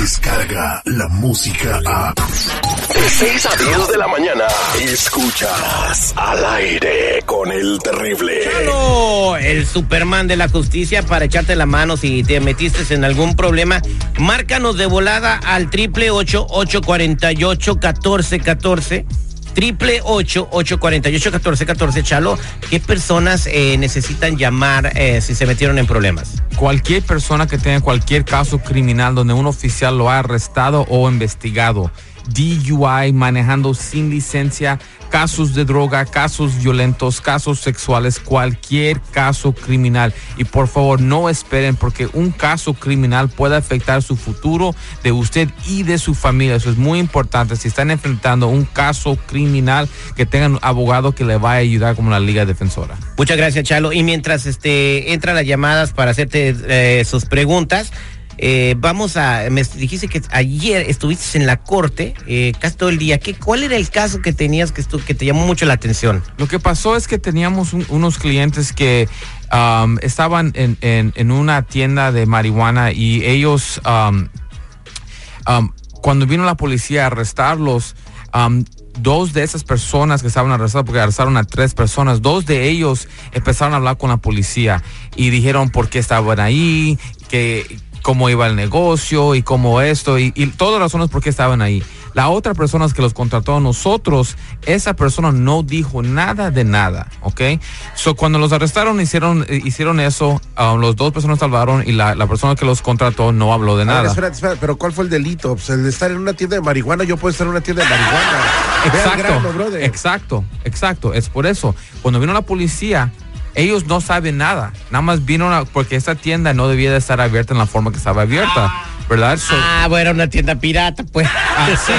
Descarga la música a. De 6 a 10 de la mañana. Escuchas al aire con el terrible. Claro, el Superman de la justicia para echarte la mano si te metiste en algún problema. Márcanos de volada al triple 8848 1414 Triple ocho ocho cuarenta y ocho catorce catorce. Chalo, ¿qué personas eh, necesitan llamar eh, si se metieron en problemas? Cualquier persona que tenga cualquier caso criminal donde un oficial lo ha arrestado o investigado. DUI, manejando sin licencia, casos de droga, casos violentos, casos sexuales, cualquier caso criminal. Y por favor, no esperen porque un caso criminal puede afectar su futuro de usted y de su familia. Eso es muy importante. Si están enfrentando un caso criminal, que tengan un abogado que le vaya a ayudar como la Liga Defensora. Muchas gracias, Chalo. Y mientras este entran las llamadas para hacerte eh, sus preguntas, eh, vamos a, me dijiste que ayer estuviste en la corte eh, casi todo el día. ¿Qué, ¿Cuál era el caso que tenías que, que te llamó mucho la atención? Lo que pasó es que teníamos un- unos clientes que um, estaban en, en- una tienda de marihuana y ellos, um, um, cuando vino la policía a arrestarlos, dos de esas personas que estaban arrestadas, porque arrestaron a tres personas, dos de ellos empezaron a hablar con la policía y dijeron por qué estaban ahí, que cómo iba el negocio y cómo esto y, y todas las razones por qué estaban ahí. La otra persona que los contrató a nosotros, esa persona no dijo nada de nada, ¿ok? So, cuando los arrestaron, hicieron, eh, hicieron eso, ah, los dos personas salvaron y la, la persona que los contrató no habló de ver, nada. pero ¿cuál fue el delito? Pues el de estar en una tienda de marihuana, yo puedo estar en una tienda de marihuana. Exacto, grano, exacto, exacto. Es por eso. Cuando vino la policía, ellos no saben nada. Nada más vino a- porque esta tienda no debía de estar abierta en la forma que estaba abierta, ¿verdad? So- Ah, bueno, una tienda pirata, pues. Ah, sí,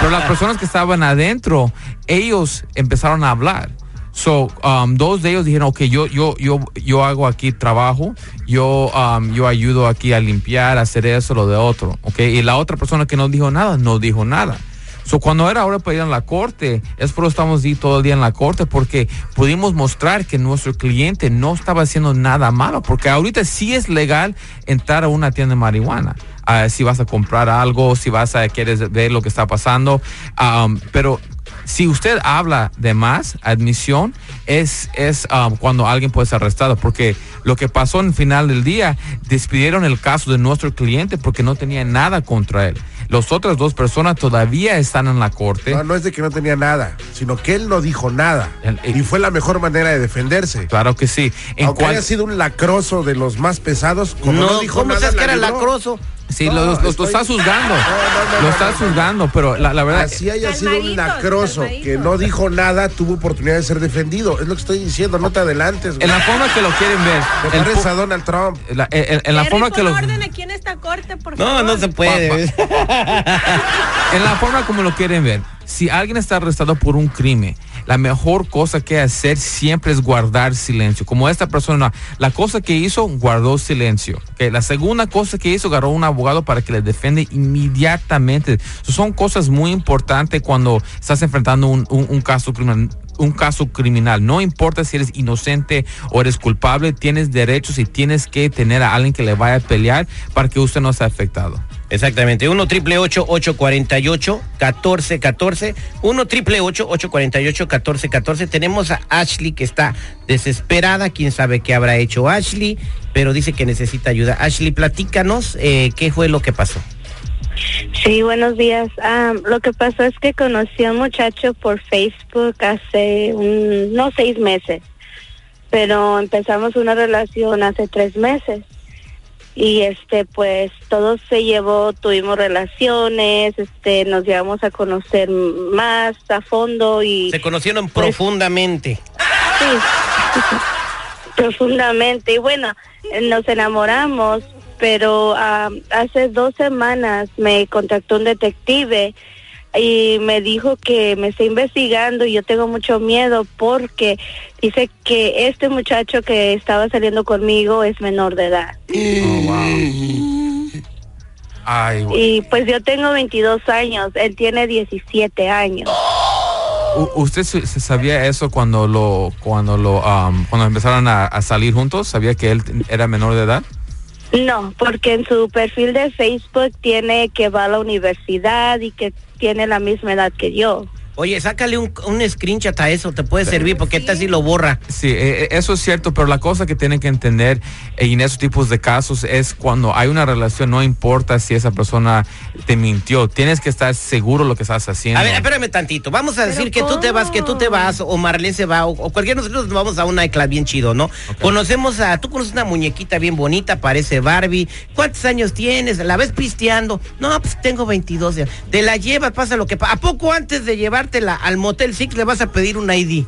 pero las personas que estaban adentro, ellos empezaron a hablar. So, um, dos de ellos dijeron, ok, yo, yo, yo, yo hago aquí trabajo, yo, um, yo ayudo aquí a limpiar, a hacer eso, lo de otro, ok. Y la otra persona que no dijo nada, no dijo nada. So, cuando era hora para ir a la corte, es por eso estamos ahí todo el día en la corte, porque pudimos mostrar que nuestro cliente no estaba haciendo nada malo, porque ahorita sí es legal entrar a una tienda de marihuana. Ah, si vas a comprar algo, si vas a quieres ver lo que está pasando, um, pero si usted habla de más, admisión, es, es um, cuando alguien puede ser arrestado, porque lo que pasó en el final del día, despidieron el caso de nuestro cliente porque no tenía nada contra él. Las otras dos personas todavía están en la corte. No, no es de que no tenía nada, sino que él no dijo nada. El- el- y fue la mejor manera de defenderse. Claro que sí. En Aunque cual- haya sido un lacroso de los más pesados, como no, no, dijo ¿cómo nada. que era lacroso? Sí, no, lo, lo- lo estoy- está juzgando. No, no, no, lo no, está no, no. juzgando, pero la, la verdad... Así haya sido un lacroso que no dijo nada, tuvo oportunidad de ser defendido. Es lo que estoy diciendo, no te adelantes. güey. En la forma que lo quieren ver. Te el a Donald Trump. la- en, en la forma que lo... orden aquí en esta corte, por No, favor. no se puede. En la forma como lo quieren ver, si alguien está arrestado por un crimen, la mejor cosa que hacer siempre es guardar silencio. Como esta persona, la cosa que hizo, guardó silencio. ¿ok? La segunda cosa que hizo, agarró un abogado para que le defiende inmediatamente. So, son cosas muy importantes cuando estás enfrentando un- un caso criminal. Un caso criminal, no importa si eres inocente o eres culpable, tienes derechos y tienes que tener a alguien que le vaya a pelear para que usted no sea afectado. Exactamente. 1 triple 848 1414 1 triple 848 1414 Tenemos a Ashley que está desesperada. Quién sabe qué habrá hecho Ashley, pero dice que necesita ayuda. Ashley, platícanos eh, qué fue lo que pasó. Sí, buenos días. Ah, lo que pasó es que conocí a un muchacho por Facebook hace un, no seis meses, pero empezamos una relación hace tres meses. Y este, pues todo se llevó, tuvimos relaciones, este, nos llevamos a conocer más a fondo y Se conocieron Pues- profundamente. Sí, profundamente. Y bueno, nos enamoramos, pero ah, hace dos semanas me contactó un detective y me dijo que me está investigando y yo tengo mucho miedo porque dice que este muchacho que estaba saliendo conmigo es menor de edad. Ay, güey. Y pues yo tengo 22 años, él tiene 17 años. ¿Usted se sabía eso cuando lo cuando lo um, cuando empezaron a, a salir juntos? ¿Sabía que él era menor de edad? No, porque en su perfil de Facebook tiene que va a la universidad y que tiene la misma edad que yo. Oye, sácale un, un screenshot a eso, te puede servir porque esta sí lo borra. Sí, eh, eh, eso es cierto, pero la cosa que tienen que entender eh, en esos tipos de casos es cuando hay una relación, no importa si esa persona te mintió, tienes que estar seguro lo que estás haciendo. A ver, espérame tantito. Vamos a decir que tú te vas, que tú te vas, o Marlene se va, o, o cualquiera de nosotros nos vamos a un nightclub bien chido, ¿no? Conocemos a, tú conoces una muñequita bien bonita, parece Barbie. ¿Cuántos años tienes? ¿La ves pisteando? No, pues tengo 22 años. Te la llevas, pasa lo que pasa. ¿A poco antes de al Motel Six le vas a pedir un ID?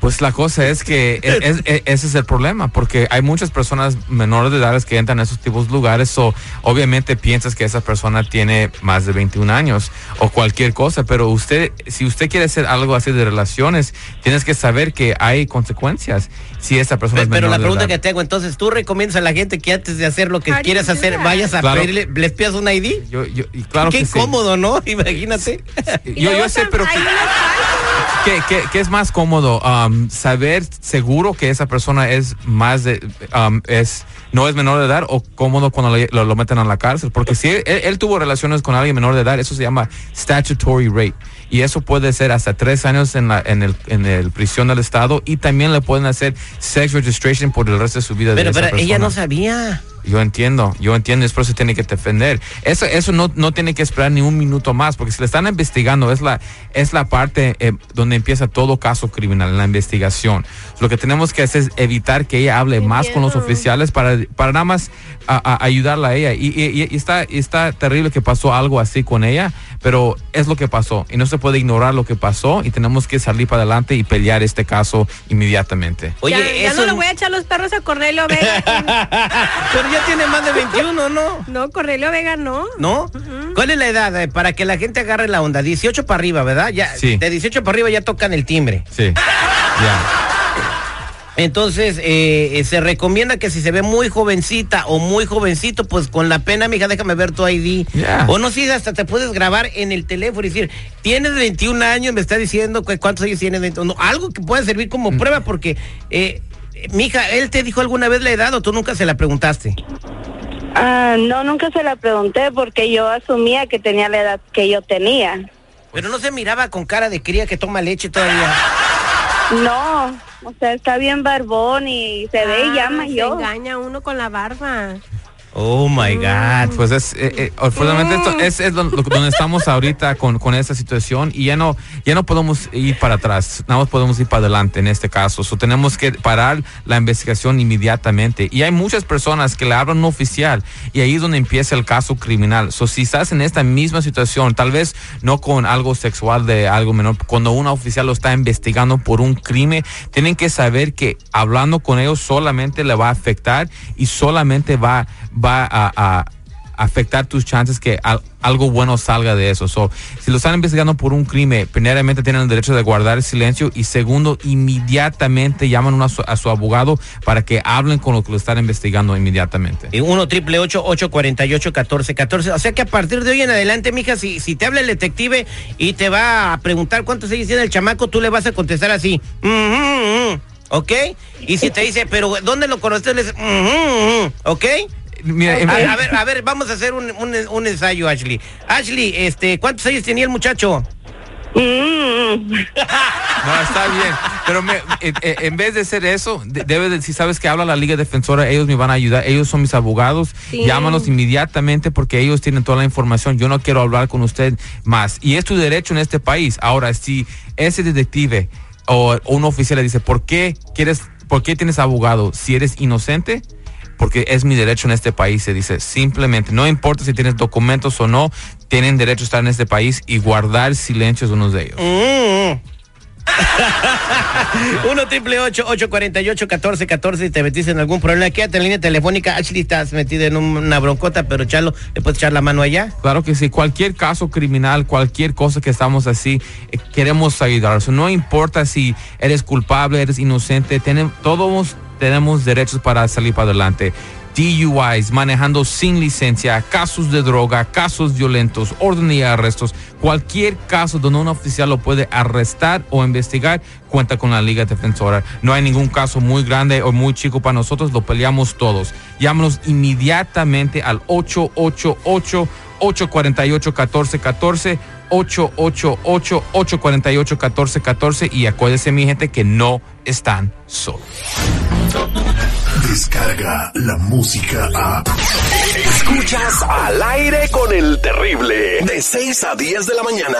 Pues la cosa es que es- es- es- ese es el problema, porque hay muchas personas menores de edades que entran a esos tipos de lugares, o obviamente piensas que esa persona tiene más de 21 años o cualquier cosa, pero usted, si usted quiere hacer algo así de relaciones, tienes que saber que hay consecuencias si esa persona Pe- es Pero menor la de pregunta edad. que te hago, entonces, ¿tú recomiendas a la gente que antes de hacer lo que do hacer, that? vayas a Claro. pedirle, les pidas un ID? Yo, yo, y claro Qué que sí. cómodo, ¿no? Imagínate. Yo, yo sé, pero que- ¿Qué, qué- qué es más cómodo? Um, ¿Saber seguro que esa persona es más de, um, es, no es menor de edad o cómodo cuando le- lo, lo meten a la cárcel? Porque si él, él tuvo relaciones con alguien menor de edad, eso se llama statutory rape. Y eso puede ser hasta tres años en la en el, en el prisión del estado y también le pueden hacer sex registration por el resto de su vida. de Pero, esa pero ella no sabía. Yo entiendo, yo entiendo, es por eso tiene que defender. Eso, eso no, no tiene que esperar ni un minuto más, porque si le están investigando, es la, es la parte eh, donde empieza todo caso criminal, la investigación. Lo que tenemos que hacer es evitar que ella hable más con los oficiales para, para nada más a- a ayudarla a ella. Y, y- y está, está terrible que pasó algo así con ella, pero es lo que pasó. Y no se puede ignorar lo que pasó y tenemos que salir para adelante y pelear este caso inmediatamente. Oye, ya, ya eso. no le voy a echar los perros a Cornelio Vega. ya tiene más de 21, ¿no? no, Cornelio Vega no. ¿No? ¿Cuál es la edad? eh, para que la gente agarre la onda. 18 para arriba, ¿verdad? Ya, Sí. De 18 para arriba ya tocan el timbre. Sí, ya. Entonces, eh, eh, se recomienda que si se ve muy jovencita o muy jovencito, pues con la pena, mija, déjame ver tu ID. O no, si hasta te puedes grabar en el teléfono y decir, tienes 21 años, me está diciendo cu- cuántos años tienes. 21. No, algo que pueda servir Mm. como prueba, porque, eh, mija, ¿él te dijo alguna vez la edad o tú nunca se la preguntaste? Ah, no, nunca se la pregunté porque yo asumía que tenía la edad que yo tenía. Pero no se miraba con cara de cría que toma leche todavía. No, o sea, está bien barbón y se ve y Ah, llama se yo. engaña uno con la barba. Oh my God. Pues es, eh, eh, esto es, es lo- lo- donde estamos ahorita con, con esta situación y ya no, ya no podemos ir para atrás, nada más podemos ir para adelante en este caso. So, tenemos que parar la investigación inmediatamente. Y hay muchas personas que le hablan a un oficial y ahí es donde empieza el caso criminal. So, si estás en esta misma situación, tal vez no con algo sexual de algo menor, cuando un oficial lo está investigando por un crimen, tienen que saber que hablando con ellos solamente le va a afectar y solamente va, va a, afectar tus chances que al- algo bueno salga de eso. So, si lo están investigando por un crimen, primeramente tienen el derecho de guardar silencio y segundo, inmediatamente llaman a su, abogado para que hablen con lo que lo están investigando inmediatamente. Y 1 triple 848 1414 O sea que a partir de hoy en adelante, mija, si, si te habla el detective y te va a preguntar cuántos años tiene el chamaco, tú le vas a contestar así. "Ujú, ujú", ¿Ok? Y si te dice, pero ¿dónde lo dices, "Ujú, ujú", ¿ok? Mira, A, ver, a ver, vamos a hacer un, un- un ensayo, Ashley. Ashley, este, ¿cuántos años tenía el muchacho? Mm, No, está bien. Pero me- eh, eh, en vez de hacer eso, de- debe de, si sabes que habla la Liga Defensora, ellos me van a ayudar. Ellos son mis abogados. Sí. Llámanos inmediatamente porque ellos tienen toda la información. Yo no quiero hablar con usted más. Y es tu derecho en este país. Ahora, si ese detective o un oficial le dice, ¿por qué quieres, por qué tienes abogado si eres inocente? Porque es mi derecho en este país, se dice simplemente, no importa si tienes documentos o no, tienen derecho a estar en este país y guardar silencio es uno de ellos. Mm. 1 triple 848 1414 y te metiste en algún problema. Quédate en línea telefónica. Ashley, estás metida en un- una broncota, pero Chalo, ¿le puedes echar la mano allá? Claro que sí, cualquier caso criminal, cualquier cosa que estamos así, eh, queremos ayudar. O sea, no importa si eres culpable, eres inocente, tenemos, todos tenemos derechos para salir para adelante. DUIs, manejando sin licencia, casos de droga, casos violentos, orden y arrestos. Cualquier caso donde un oficial lo puede arrestar o investigar, cuenta con la Liga Defensora. No hay ningún caso muy grande o muy chico para nosotros, lo peleamos todos. Llámanos inmediatamente al 888 848-1414, 888-848-1414 y acuérdense mi gente que no están solos. Descarga la música a. Escuchas al aire con el terrible. De 6 a 10 de la mañana.